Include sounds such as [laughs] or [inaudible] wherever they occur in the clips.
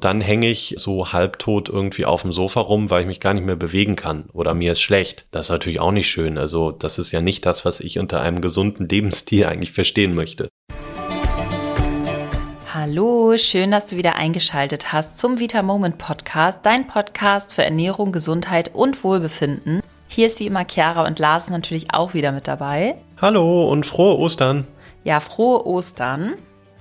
dann hänge ich so halbtot irgendwie auf dem Sofa rum, weil ich mich gar nicht mehr bewegen kann oder mir ist schlecht. Das ist natürlich auch nicht schön. Also das ist ja nicht das, was ich unter einem gesunden Lebensstil eigentlich verstehen möchte. Hallo, schön, dass du wieder eingeschaltet hast zum Vita Moment Podcast, dein Podcast für Ernährung, Gesundheit und Wohlbefinden. Hier ist wie immer Chiara und Lars natürlich auch wieder mit dabei. Hallo und frohe Ostern. Ja, frohe Ostern.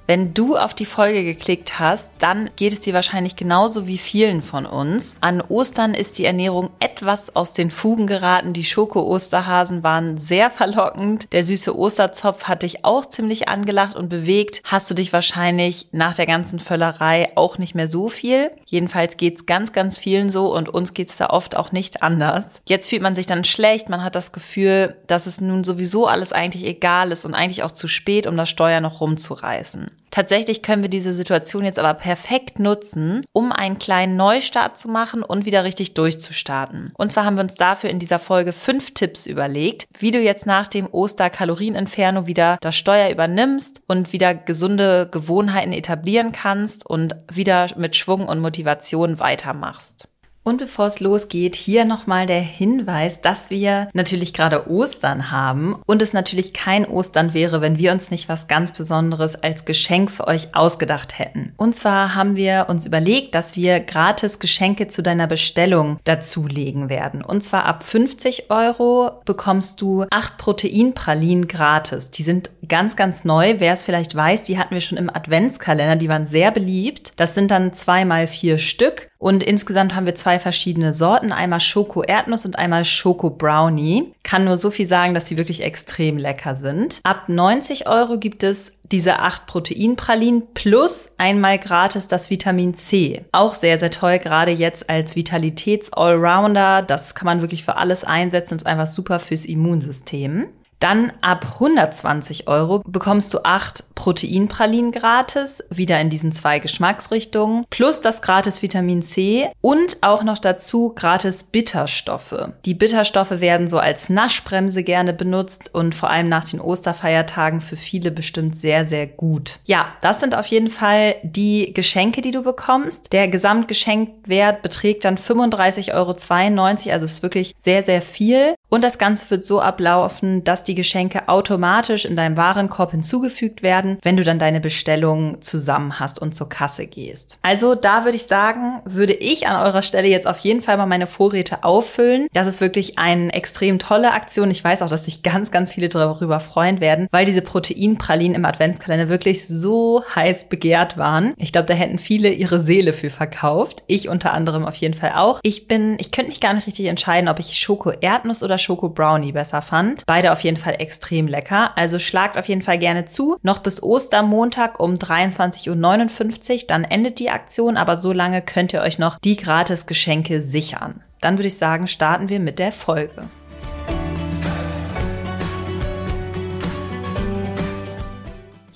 Wenn du auf die Folge geklickt hast, dann geht es dir wahrscheinlich genauso wie vielen von uns. An Ostern ist die Ernährung etwas aus den Fugen geraten. Die Schoko-Osterhasen waren sehr verlockend. Der süße Osterzopf hat dich auch ziemlich angelacht und bewegt. Hast du dich wahrscheinlich nach der ganzen Völlerei auch nicht mehr so viel. Jedenfalls geht's ganz, ganz vielen so und uns geht's da oft auch nicht anders. Jetzt fühlt man sich dann schlecht. Man hat das Gefühl, dass es nun sowieso alles eigentlich egal ist und eigentlich auch zu spät, um das Steuer noch rumzureißen. Tatsächlich können wir diese Situation jetzt aber perfekt nutzen, um einen kleinen Neustart zu machen und wieder richtig durchzustarten. Und zwar haben wir uns dafür in dieser Folge fünf Tipps überlegt, wie du jetzt nach dem Oster-Kalorieninferno wieder das Steuer übernimmst und wieder gesunde Gewohnheiten etablieren kannst und wieder mit Schwung und Motivation weitermachst. Und bevor es losgeht, hier nochmal der Hinweis, dass wir natürlich gerade Ostern haben und es natürlich kein Ostern wäre, wenn wir uns nicht was ganz Besonderes als Geschenk für euch ausgedacht hätten. Und zwar haben wir uns überlegt, dass wir gratis Geschenke zu deiner Bestellung dazulegen werden. Und zwar ab 50 Euro bekommst du acht Proteinpralinen gratis. Die sind ganz, ganz neu. Wer es vielleicht weiß, die hatten wir schon im Adventskalender. Die waren sehr beliebt. Das sind dann zweimal vier Stück und insgesamt haben wir zwei verschiedene Sorten, einmal Schoko Erdnuss und einmal Schoko Brownie. Kann nur so viel sagen, dass die wirklich extrem lecker sind. Ab 90 Euro gibt es diese acht Proteinpralinen plus einmal gratis das Vitamin C. Auch sehr, sehr toll, gerade jetzt als Vitalitäts-Allrounder. Das kann man wirklich für alles einsetzen und ist einfach super fürs Immunsystem. Dann ab 120 Euro bekommst du acht Proteinpralinen gratis, wieder in diesen zwei Geschmacksrichtungen, plus das gratis Vitamin C und auch noch dazu gratis Bitterstoffe. Die Bitterstoffe werden so als Naschbremse gerne benutzt und vor allem nach den Osterfeiertagen für viele bestimmt sehr, sehr gut. Ja, das sind auf jeden Fall die Geschenke, die du bekommst. Der Gesamtgeschenkwert beträgt dann 35,92 Euro, also ist wirklich sehr, sehr viel. Und das Ganze wird so ablaufen, dass die Geschenke automatisch in deinem Warenkorb hinzugefügt werden, wenn du dann deine Bestellung zusammen hast und zur Kasse gehst. Also da würde ich sagen, würde ich an eurer Stelle jetzt auf jeden Fall mal meine Vorräte auffüllen. Das ist wirklich eine extrem tolle Aktion. Ich weiß auch, dass sich ganz, ganz viele darüber freuen werden, weil diese Proteinpralinen im Adventskalender wirklich so heiß begehrt waren. Ich glaube, da hätten viele ihre Seele für verkauft. Ich unter anderem auf jeden Fall auch. Ich bin, ich könnte mich gar nicht richtig entscheiden, ob ich Schoko Erdnuss oder oder Schoko Brownie besser fand. Beide auf jeden Fall extrem lecker. Also schlagt auf jeden Fall gerne zu. Noch bis Ostermontag um 23.59 Uhr. Dann endet die Aktion, aber so lange könnt ihr euch noch die gratis Geschenke sichern. Dann würde ich sagen, starten wir mit der Folge.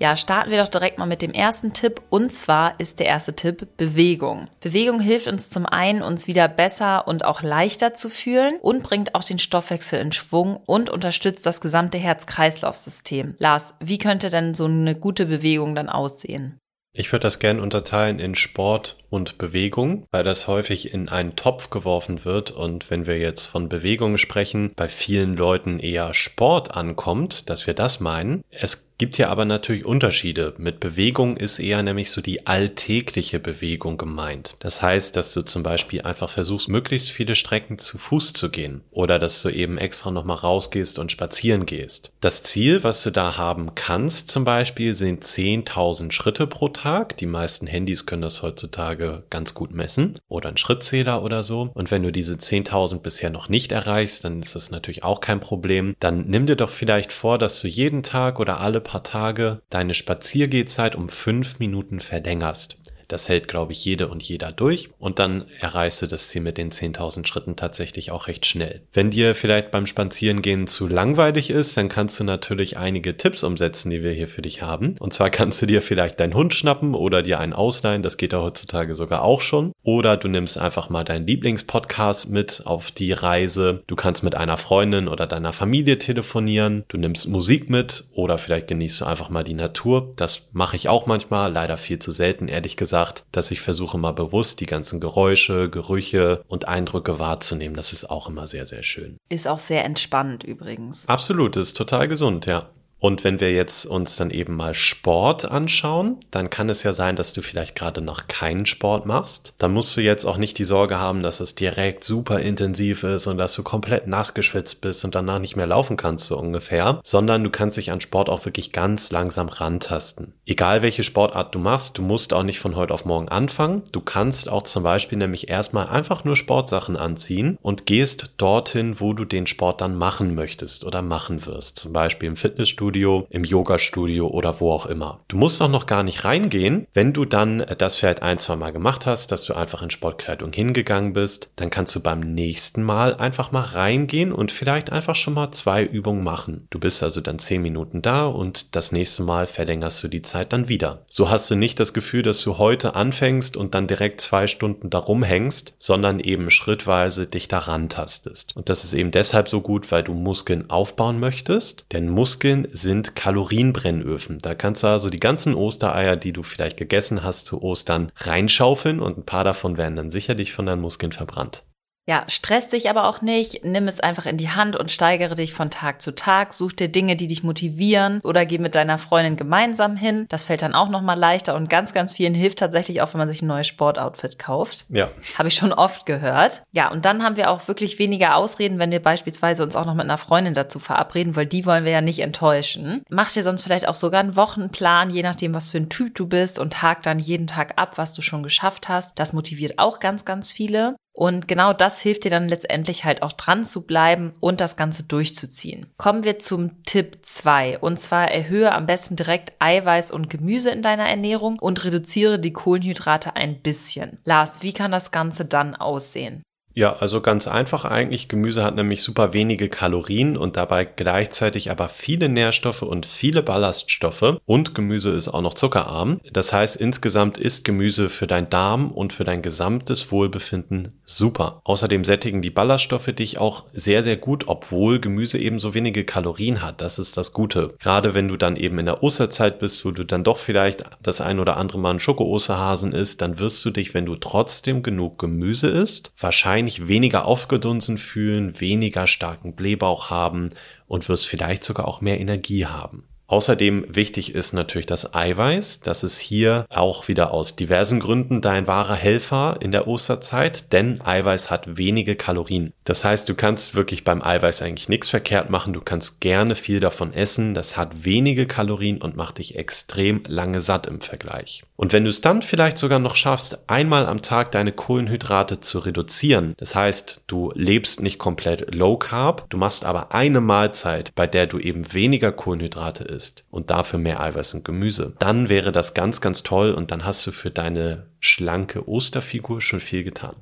Ja, starten wir doch direkt mal mit dem ersten Tipp. Und zwar ist der erste Tipp Bewegung. Bewegung hilft uns zum einen, uns wieder besser und auch leichter zu fühlen und bringt auch den Stoffwechsel in Schwung und unterstützt das gesamte Herz-Kreislauf-System. Lars, wie könnte denn so eine gute Bewegung dann aussehen? Ich würde das gerne unterteilen in Sport und Bewegung, weil das häufig in einen Topf geworfen wird und wenn wir jetzt von Bewegung sprechen, bei vielen Leuten eher Sport ankommt, dass wir das meinen. Es Gibt hier aber natürlich Unterschiede. Mit Bewegung ist eher nämlich so die alltägliche Bewegung gemeint. Das heißt, dass du zum Beispiel einfach versuchst, möglichst viele Strecken zu Fuß zu gehen oder dass du eben extra nochmal rausgehst und spazieren gehst. Das Ziel, was du da haben kannst zum Beispiel, sind 10.000 Schritte pro Tag. Die meisten Handys können das heutzutage ganz gut messen oder ein Schrittzähler oder so. Und wenn du diese 10.000 bisher noch nicht erreichst, dann ist das natürlich auch kein Problem. Dann nimm dir doch vielleicht vor, dass du jeden Tag oder alle paar Tage deine Spaziergehzeit um fünf Minuten verlängerst. Das hält, glaube ich, jede und jeder durch und dann erreichst du das Ziel mit den 10.000 Schritten tatsächlich auch recht schnell. Wenn dir vielleicht beim Spazierengehen zu langweilig ist, dann kannst du natürlich einige Tipps umsetzen, die wir hier für dich haben. Und zwar kannst du dir vielleicht deinen Hund schnappen oder dir einen ausleihen, das geht ja heutzutage sogar auch schon. Oder du nimmst einfach mal deinen Lieblingspodcast mit auf die Reise. Du kannst mit einer Freundin oder deiner Familie telefonieren. Du nimmst Musik mit oder vielleicht genießt du einfach mal die Natur. Das mache ich auch manchmal, leider viel zu selten, ehrlich gesagt gesagt, dass ich versuche mal bewusst die ganzen Geräusche, Gerüche und Eindrücke wahrzunehmen. Das ist auch immer sehr, sehr schön. Ist auch sehr entspannt übrigens. Absolut, ist total gesund, ja. Und wenn wir jetzt uns dann eben mal Sport anschauen, dann kann es ja sein, dass du vielleicht gerade noch keinen Sport machst. Dann musst du jetzt auch nicht die Sorge haben, dass es direkt super intensiv ist und dass du komplett nass geschwitzt bist und danach nicht mehr laufen kannst, so ungefähr, sondern du kannst dich an Sport auch wirklich ganz langsam rantasten. Egal welche Sportart du machst, du musst auch nicht von heute auf morgen anfangen. Du kannst auch zum Beispiel nämlich erstmal einfach nur Sportsachen anziehen und gehst dorthin, wo du den Sport dann machen möchtest oder machen wirst. Zum Beispiel im Fitnessstudio Fitnessstudio, im Yoga-Studio oder wo auch immer. Du musst auch noch gar nicht reingehen. Wenn du dann das vielleicht ein, zwei Mal gemacht hast, dass du einfach in Sportkleidung hingegangen bist, dann kannst du beim nächsten Mal einfach mal reingehen und vielleicht einfach schon mal zwei Übungen machen. Du bist also dann zehn Minuten da und das nächste Mal verlängerst du die Zeit dann wieder. So hast du nicht das Gefühl, dass du heute anfängst und dann direkt zwei Stunden da rumhängst, sondern eben schrittweise dich daran tastest. Und das ist eben deshalb so gut, weil du Muskeln aufbauen möchtest, denn Muskeln sind Kalorienbrennöfen. Da kannst du also die ganzen Ostereier, die du vielleicht gegessen hast zu Ostern, reinschaufeln und ein paar davon werden dann sicherlich von deinen Muskeln verbrannt. Ja, stress dich aber auch nicht, nimm es einfach in die Hand und steigere dich von Tag zu Tag, such dir Dinge, die dich motivieren oder geh mit deiner Freundin gemeinsam hin. Das fällt dann auch nochmal leichter und ganz, ganz vielen hilft tatsächlich auch, wenn man sich ein neues Sportoutfit kauft. Ja. Habe ich schon oft gehört. Ja, und dann haben wir auch wirklich weniger Ausreden, wenn wir beispielsweise uns auch noch mit einer Freundin dazu verabreden, weil die wollen wir ja nicht enttäuschen. Mach dir sonst vielleicht auch sogar einen Wochenplan, je nachdem, was für ein Typ du bist und hak dann jeden Tag ab, was du schon geschafft hast. Das motiviert auch ganz, ganz viele. Und genau das hilft dir dann letztendlich halt auch dran zu bleiben und das Ganze durchzuziehen. Kommen wir zum Tipp 2. Und zwar erhöhe am besten direkt Eiweiß und Gemüse in deiner Ernährung und reduziere die Kohlenhydrate ein bisschen. Lars, wie kann das Ganze dann aussehen? Ja, also ganz einfach eigentlich. Gemüse hat nämlich super wenige Kalorien und dabei gleichzeitig aber viele Nährstoffe und viele Ballaststoffe. Und Gemüse ist auch noch zuckerarm. Das heißt, insgesamt ist Gemüse für dein Darm und für dein gesamtes Wohlbefinden super. Außerdem sättigen die Ballaststoffe dich auch sehr, sehr gut, obwohl Gemüse eben so wenige Kalorien hat. Das ist das Gute. Gerade wenn du dann eben in der Osterzeit bist, wo du dann doch vielleicht das ein oder andere Mal einen Schoko-Osterhasen isst, dann wirst du dich, wenn du trotzdem genug Gemüse isst, wahrscheinlich wahrscheinlich weniger aufgedunsen fühlen, weniger starken Blähbauch haben und wirst vielleicht sogar auch mehr Energie haben. Außerdem wichtig ist natürlich das Eiweiß. Das ist hier auch wieder aus diversen Gründen dein wahrer Helfer in der Osterzeit, denn Eiweiß hat wenige Kalorien. Das heißt, du kannst wirklich beim Eiweiß eigentlich nichts verkehrt machen. Du kannst gerne viel davon essen. Das hat wenige Kalorien und macht dich extrem lange satt im Vergleich. Und wenn du es dann vielleicht sogar noch schaffst, einmal am Tag deine Kohlenhydrate zu reduzieren, das heißt, du lebst nicht komplett low carb, du machst aber eine Mahlzeit, bei der du eben weniger Kohlenhydrate isst, isst und dafür mehr Eiweiß und Gemüse, dann wäre das ganz, ganz toll und dann hast du für deine schlanke Osterfigur schon viel getan.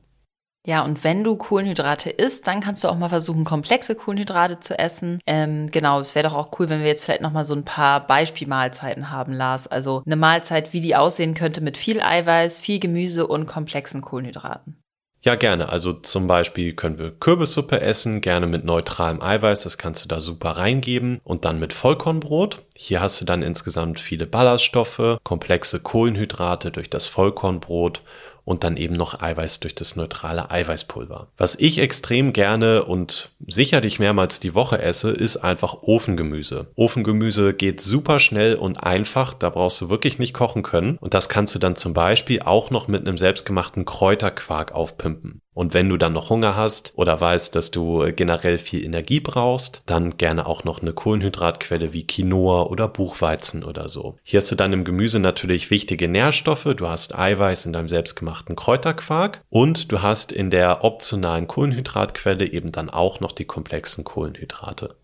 Ja, und wenn du Kohlenhydrate isst, dann kannst du auch mal versuchen, komplexe Kohlenhydrate zu essen. Ähm, genau, es wäre doch auch cool, wenn wir jetzt vielleicht noch mal so ein paar Beispielmahlzeiten haben, Lars. Also eine Mahlzeit, wie die aussehen könnte mit viel Eiweiß, viel Gemüse und komplexen Kohlenhydraten. Ja, gerne. Also zum Beispiel können wir Kürbissuppe essen, gerne mit neutralem Eiweiß, das kannst du da super reingeben und dann mit Vollkornbrot. Hier hast du dann insgesamt viele Ballaststoffe, komplexe Kohlenhydrate durch das Vollkornbrot und dann eben noch Eiweiß durch das neutrale Eiweißpulver. Was ich extrem gerne und sicherlich mehrmals die Woche esse, ist einfach Ofengemüse. Ofengemüse geht super schnell und einfach, da brauchst du wirklich nicht kochen können und das kannst du dann zum Beispiel auch noch mit einem selbstgemachten Kräuterquark aufpimpen. Und wenn du dann noch Hunger hast oder weißt, dass du generell viel Energie brauchst, dann gerne auch noch eine Kohlenhydratquelle wie Quinoa oder Buchweizen oder so. Hier hast du dann im Gemüse natürlich wichtige Nährstoffe. Du hast Eiweiß in deinem selbstgemachten Kräuterquark und du hast in der optionalen Kohlenhydratquelle eben dann auch noch die komplexen Kohlenhydrate.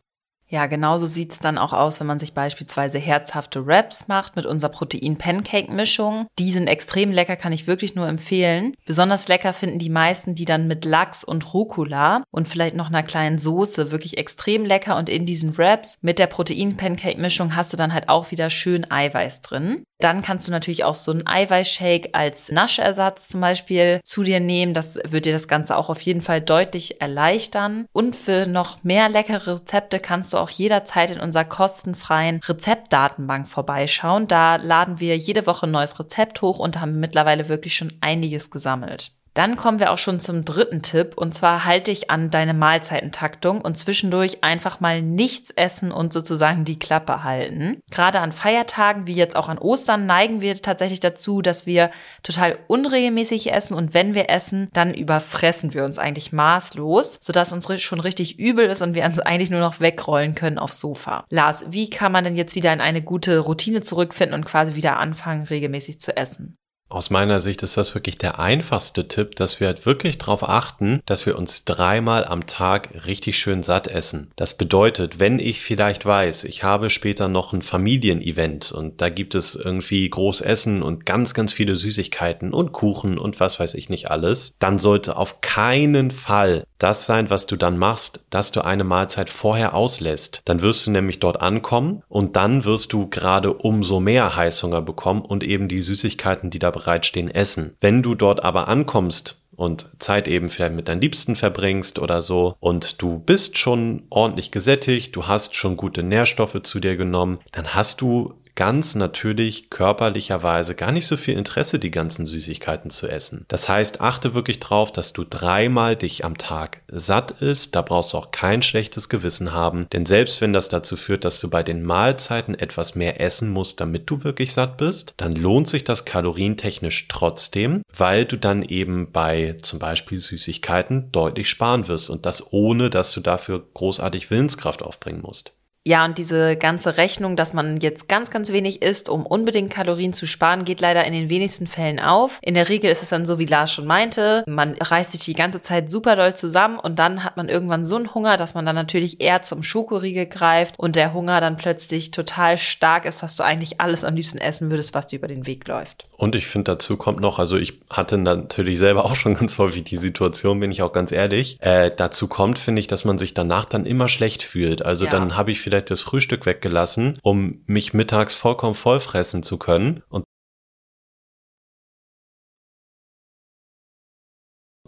Ja, genauso sieht's dann auch aus, wenn man sich beispielsweise herzhafte Wraps macht mit unserer Protein-Pancake-Mischung. Die sind extrem lecker, kann ich wirklich nur empfehlen. Besonders lecker finden die meisten die dann mit Lachs und Rucola und vielleicht noch einer kleinen Soße. Wirklich extrem lecker und in diesen Wraps mit der Protein-Pancake-Mischung hast du dann halt auch wieder schön Eiweiß drin. Dann kannst du natürlich auch so einen Eiweißshake als Naschersatz zum Beispiel zu dir nehmen. Das wird dir das Ganze auch auf jeden Fall deutlich erleichtern. Und für noch mehr leckere Rezepte kannst du du auch jederzeit in unserer kostenfreien Rezeptdatenbank vorbeischauen. Da laden wir jede Woche ein neues Rezept hoch und haben mittlerweile wirklich schon einiges gesammelt. Dann kommen wir auch schon zum dritten Tipp und zwar halte ich an deine Mahlzeitentaktung und zwischendurch einfach mal nichts essen und sozusagen die Klappe halten. Gerade an Feiertagen wie jetzt auch an Ostern neigen wir tatsächlich dazu, dass wir total unregelmäßig essen und wenn wir essen, dann überfressen wir uns eigentlich maßlos, sodass uns schon richtig übel ist und wir uns eigentlich nur noch wegrollen können aufs Sofa. Lars, wie kann man denn jetzt wieder in eine gute Routine zurückfinden und quasi wieder anfangen, regelmäßig zu essen? Aus meiner Sicht ist das wirklich der einfachste Tipp, dass wir halt wirklich darauf achten, dass wir uns dreimal am Tag richtig schön satt essen. Das bedeutet, wenn ich vielleicht weiß, ich habe später noch ein Familienevent und da gibt es irgendwie groß Essen und ganz, ganz viele Süßigkeiten und Kuchen und was weiß ich nicht alles, dann sollte auf keinen Fall das sein, was du dann machst, dass du eine Mahlzeit vorher auslässt. Dann wirst du nämlich dort ankommen und dann wirst du gerade umso mehr Heißhunger bekommen und eben die Süßigkeiten, die da bereitstehen, essen. Wenn du dort aber ankommst und Zeit eben vielleicht mit deinen Liebsten verbringst oder so und du bist schon ordentlich gesättigt, du hast schon gute Nährstoffe zu dir genommen, dann hast du ganz natürlich körperlicherweise gar nicht so viel Interesse, die ganzen Süßigkeiten zu essen. Das heißt, achte wirklich drauf, dass du dreimal dich am Tag satt isst. Da brauchst du auch kein schlechtes Gewissen haben, denn selbst wenn das dazu führt, dass du bei den Mahlzeiten etwas mehr essen musst, damit du wirklich satt bist, dann lohnt sich das kalorientechnisch trotzdem, weil du dann eben bei zum Beispiel Süßigkeiten deutlich sparen wirst und das ohne, dass du dafür großartig Willenskraft aufbringen musst. Ja, und diese ganze Rechnung, dass man jetzt ganz, ganz wenig isst, um unbedingt Kalorien zu sparen, geht leider in den wenigsten Fällen auf. In der Regel ist es dann so, wie Lars schon meinte, man reißt sich die ganze Zeit super doll zusammen und dann hat man irgendwann so einen Hunger, dass man dann natürlich eher zum Schokoriegel greift und der Hunger dann plötzlich total stark ist, dass du eigentlich alles am liebsten essen würdest, was dir über den Weg läuft. Und ich finde, dazu kommt noch, also ich hatte natürlich selber auch schon [laughs] ganz häufig die Situation, bin ich auch ganz ehrlich. Äh, dazu kommt, finde ich, dass man sich danach dann immer schlecht fühlt. Also ja. dann habe ich vielleicht vielleicht das Frühstück weggelassen, um mich mittags vollkommen vollfressen zu können. Und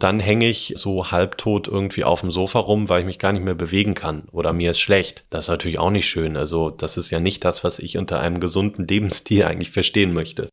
dann hänge ich so halbtot irgendwie auf dem Sofa rum, weil ich mich gar nicht mehr bewegen kann oder mir ist schlecht. Das ist natürlich auch nicht schön. Also das ist ja nicht das, was ich unter einem gesunden Lebensstil [laughs] eigentlich verstehen möchte.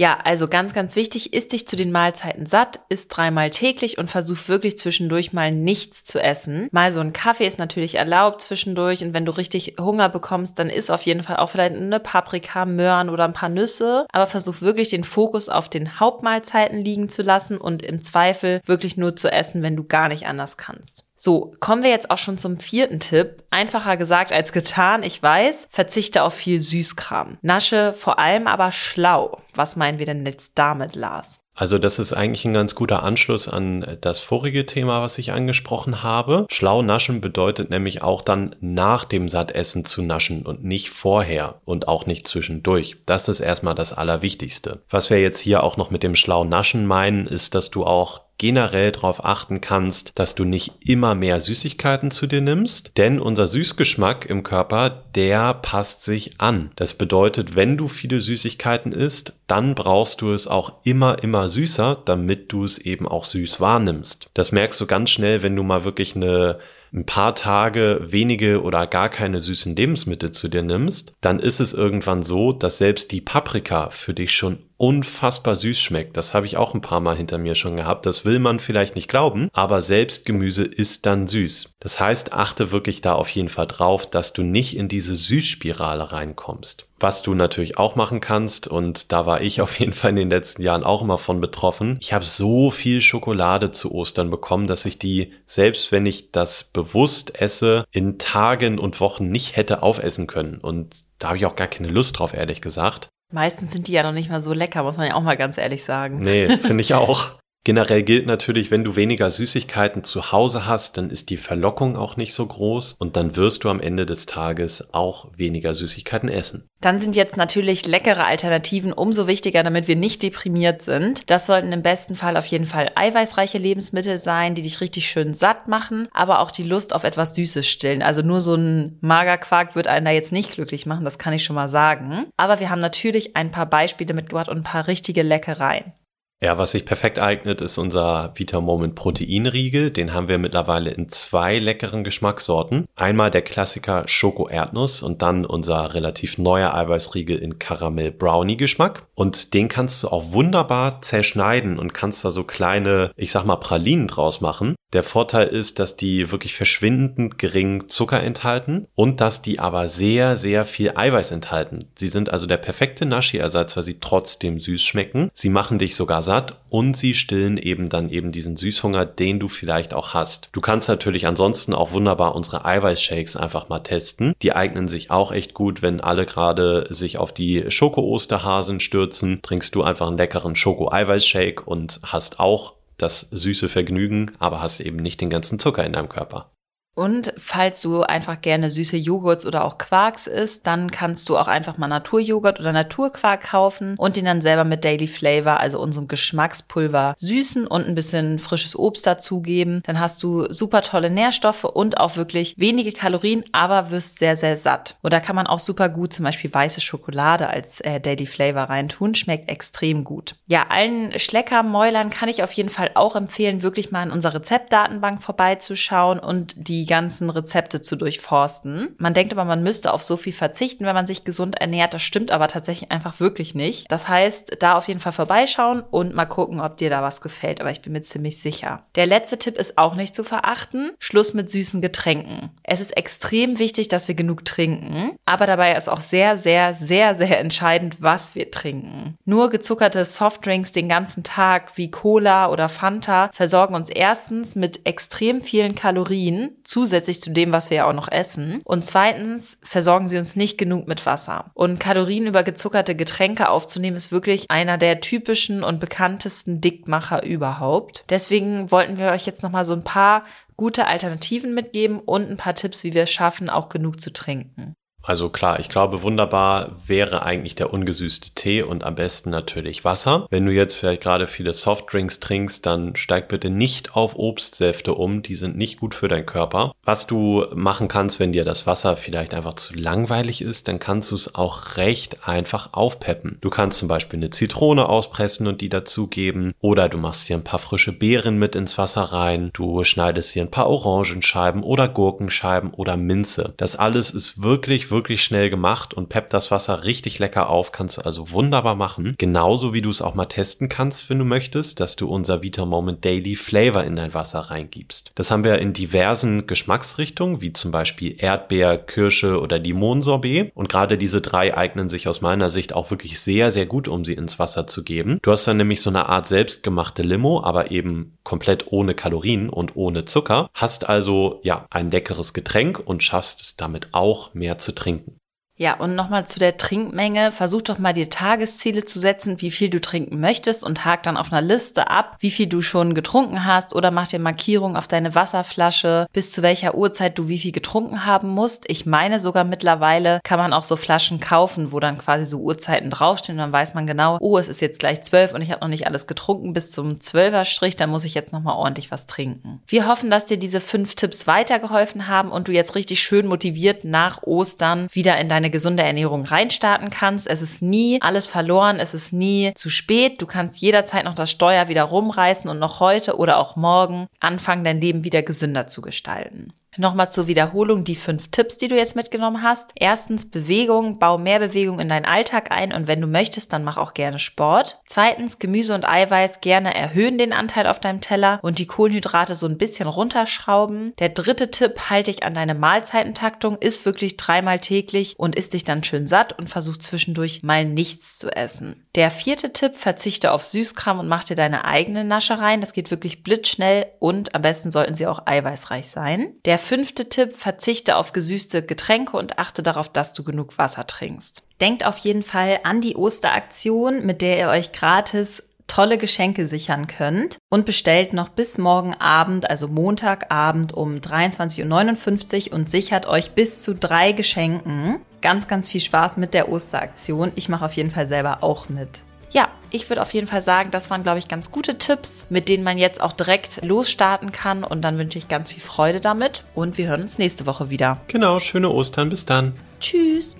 Ja, also ganz, ganz wichtig, isst dich zu den Mahlzeiten satt, isst dreimal täglich und versuch wirklich zwischendurch mal nichts zu essen. Mal so ein Kaffee ist natürlich erlaubt zwischendurch und wenn du richtig Hunger bekommst, dann isst auf jeden Fall auch vielleicht eine Paprika, Möhren oder ein paar Nüsse. Aber versuch wirklich den Fokus auf den Hauptmahlzeiten liegen zu lassen und im Zweifel wirklich nur zu essen, wenn du gar nicht anders kannst. So, kommen wir jetzt auch schon zum vierten Tipp. Einfacher gesagt als getan, ich weiß. Verzichte auf viel Süßkram. Nasche vor allem aber schlau. Was meinen wir denn jetzt damit, Lars? Also das ist eigentlich ein ganz guter Anschluss an das vorige Thema, was ich angesprochen habe. Schlau naschen bedeutet nämlich auch dann nach dem Sattessen zu naschen und nicht vorher und auch nicht zwischendurch. Das ist erstmal das Allerwichtigste. Was wir jetzt hier auch noch mit dem schlau naschen meinen, ist, dass du auch generell darauf achten kannst, dass du nicht immer mehr Süßigkeiten zu dir nimmst, denn unser Süßgeschmack im Körper, der passt sich an. Das bedeutet, wenn du viele Süßigkeiten isst, dann brauchst du es auch immer, immer süßer, damit du es eben auch süß wahrnimmst. Das merkst du ganz schnell, wenn du mal wirklich eine ein paar Tage wenige oder gar keine süßen Lebensmittel zu dir nimmst, dann ist es irgendwann so, dass selbst die Paprika für dich schon unfassbar süß schmeckt. Das habe ich auch ein paar Mal hinter mir schon gehabt. Das will man vielleicht nicht glauben, aber selbst Gemüse ist dann süß. Das heißt, achte wirklich da auf jeden Fall drauf, dass du nicht in diese Süßspirale reinkommst. Was du natürlich auch machen kannst, und da war ich auf jeden Fall in den letzten Jahren auch immer von betroffen, ich habe so viel Schokolade zu Ostern bekommen, dass ich die, selbst wenn ich das bewusst esse, in Tagen und Wochen nicht hätte aufessen können. Und da habe ich auch gar keine Lust drauf, ehrlich gesagt. Meistens sind die ja noch nicht mal so lecker, muss man ja auch mal ganz ehrlich sagen. Nee, finde ich auch. [laughs] Generell gilt natürlich, wenn du weniger Süßigkeiten zu Hause hast, dann ist die Verlockung auch nicht so groß und dann wirst du am Ende des Tages auch weniger Süßigkeiten essen. Dann sind jetzt natürlich leckere Alternativen umso wichtiger, damit wir nicht deprimiert sind. Das sollten im besten Fall auf jeden Fall eiweißreiche Lebensmittel sein, die dich richtig schön satt machen, aber auch die Lust auf etwas Süßes stillen. Also nur so ein Magerquark wird einen da jetzt nicht glücklich machen, das kann ich schon mal sagen. Aber wir haben natürlich ein paar Beispiele mitgebracht und ein paar richtige Leckereien. Ja, was sich perfekt eignet, ist unser Vita Moment Proteinriegel. Den haben wir mittlerweile in zwei leckeren Geschmackssorten. Einmal der Klassiker Schoko Erdnuss und dann unser relativ neuer Eiweißriegel in Karamell Brownie Geschmack. Und den kannst du auch wunderbar zerschneiden und kannst da so kleine, ich sag mal, Pralinen draus machen. Der Vorteil ist, dass die wirklich verschwindend gering Zucker enthalten und dass die aber sehr, sehr viel Eiweiß enthalten. Sie sind also der perfekte Naschi-Ersatz, weil sie trotzdem süß schmecken. Sie machen dich sogar satt und sie stillen eben dann eben diesen Süßhunger, den du vielleicht auch hast. Du kannst natürlich ansonsten auch wunderbar unsere Eiweißshakes einfach mal testen. Die eignen sich auch echt gut, wenn alle gerade sich auf die Schoko-Osterhasen stürzen. Trinkst du einfach einen leckeren Schoko-Eiweißshake und hast auch das süße Vergnügen, aber hast eben nicht den ganzen Zucker in deinem Körper. Und falls du einfach gerne süße Joghurts oder auch Quarks isst, dann kannst du auch einfach mal Naturjoghurt oder Naturquark kaufen und den dann selber mit Daily Flavor, also unserem Geschmackspulver, süßen und ein bisschen frisches Obst dazugeben. Dann hast du super tolle Nährstoffe und auch wirklich wenige Kalorien, aber wirst sehr, sehr satt. Oder kann man auch super gut zum Beispiel weiße Schokolade als äh, Daily Flavor reintun. Schmeckt extrem gut. Ja, allen Schleckermäulern kann ich auf jeden Fall auch empfehlen, wirklich mal in unserer Rezeptdatenbank vorbeizuschauen und die die ganzen Rezepte zu durchforsten. Man denkt aber, man müsste auf so viel verzichten, wenn man sich gesund ernährt. Das stimmt aber tatsächlich einfach wirklich nicht. Das heißt, da auf jeden Fall vorbeischauen und mal gucken, ob dir da was gefällt. Aber ich bin mir ziemlich sicher. Der letzte Tipp ist auch nicht zu verachten. Schluss mit süßen Getränken. Es ist extrem wichtig, dass wir genug trinken. Aber dabei ist auch sehr, sehr, sehr, sehr entscheidend, was wir trinken. Nur gezuckerte Softdrinks den ganzen Tag wie Cola oder Fanta versorgen uns erstens mit extrem vielen Kalorien zusätzlich zu dem, was wir ja auch noch essen. Und zweitens versorgen sie uns nicht genug mit Wasser. Und Kalorien über gezuckerte Getränke aufzunehmen, ist wirklich einer der typischen und bekanntesten Dickmacher überhaupt. Deswegen wollten wir euch jetzt nochmal so ein paar gute Alternativen mitgeben und ein paar Tipps, wie wir es schaffen, auch genug zu trinken. Also klar, ich glaube, wunderbar wäre eigentlich der ungesüßte Tee und am besten natürlich Wasser. Wenn du jetzt vielleicht gerade viele Softdrinks trinkst, dann steig bitte nicht auf Obstsäfte um, die sind nicht gut für deinen Körper. Was du machen kannst, wenn dir das Wasser vielleicht einfach zu langweilig ist, dann kannst du es auch recht einfach aufpeppen. Du kannst zum Beispiel eine Zitrone auspressen und die dazugeben oder du machst hier ein paar frische Beeren mit ins Wasser rein, du schneidest hier ein paar Orangenscheiben oder Gurkenscheiben oder Minze. Das alles ist wirklich wirklich schnell gemacht und peppt das Wasser richtig lecker auf, kannst du also wunderbar machen. Genauso wie du es auch mal testen kannst, wenn du möchtest, dass du unser Vita Moment Daily Flavor in dein Wasser reingibst. Das haben wir in diversen Geschmacksrichtungen, wie zum Beispiel Erdbeer, Kirsche oder Limonsorbet. Und gerade diese drei eignen sich aus meiner Sicht auch wirklich sehr, sehr gut, um sie ins Wasser zu geben. Du hast dann nämlich so eine Art selbstgemachte Limo, aber eben komplett ohne Kalorien und ohne Zucker. Hast also ja ein leckeres Getränk und schaffst es damit auch mehr zu trinken trinken. Ja, und nochmal zu der Trinkmenge. Versuch doch mal dir Tagesziele zu setzen, wie viel du trinken möchtest und hak dann auf einer Liste ab, wie viel du schon getrunken hast oder mach dir Markierung auf deine Wasserflasche, bis zu welcher Uhrzeit du wie viel getrunken haben musst. Ich meine sogar mittlerweile kann man auch so Flaschen kaufen, wo dann quasi so Uhrzeiten draufstehen und dann weiß man genau, oh, es ist jetzt gleich zwölf und ich habe noch nicht alles getrunken bis zum Zwölferstrich, dann muss ich jetzt nochmal ordentlich was trinken. Wir hoffen, dass dir diese fünf Tipps weitergeholfen haben und du jetzt richtig schön motiviert nach Ostern wieder in deine gesunde Ernährung reinstarten kannst. Es ist nie alles verloren, es ist nie zu spät. Du kannst jederzeit noch das Steuer wieder rumreißen und noch heute oder auch morgen anfangen, dein Leben wieder gesünder zu gestalten. Nochmal zur Wiederholung die fünf Tipps, die du jetzt mitgenommen hast. Erstens Bewegung, bau mehr Bewegung in deinen Alltag ein und wenn du möchtest, dann mach auch gerne Sport. Zweitens Gemüse und Eiweiß gerne erhöhen den Anteil auf deinem Teller und die Kohlenhydrate so ein bisschen runterschrauben. Der dritte Tipp, halte dich an deine Mahlzeitentaktung, isst wirklich dreimal täglich und isst dich dann schön satt und versuch zwischendurch mal nichts zu essen. Der vierte Tipp, verzichte auf Süßkram und mach dir deine eigene Naschereien. Das geht wirklich blitzschnell und am besten sollten sie auch eiweißreich sein. Der fünfte Tipp, verzichte auf gesüßte Getränke und achte darauf, dass du genug Wasser trinkst. Denkt auf jeden Fall an die Osteraktion, mit der ihr euch gratis tolle Geschenke sichern könnt und bestellt noch bis morgen Abend, also Montagabend um 23.59 Uhr und sichert euch bis zu drei Geschenken. Ganz, ganz viel Spaß mit der Osteraktion. Ich mache auf jeden Fall selber auch mit. Ja, ich würde auf jeden Fall sagen, das waren, glaube ich, ganz gute Tipps, mit denen man jetzt auch direkt losstarten kann. Und dann wünsche ich ganz viel Freude damit. Und wir hören uns nächste Woche wieder. Genau, schöne Ostern. Bis dann. Tschüss.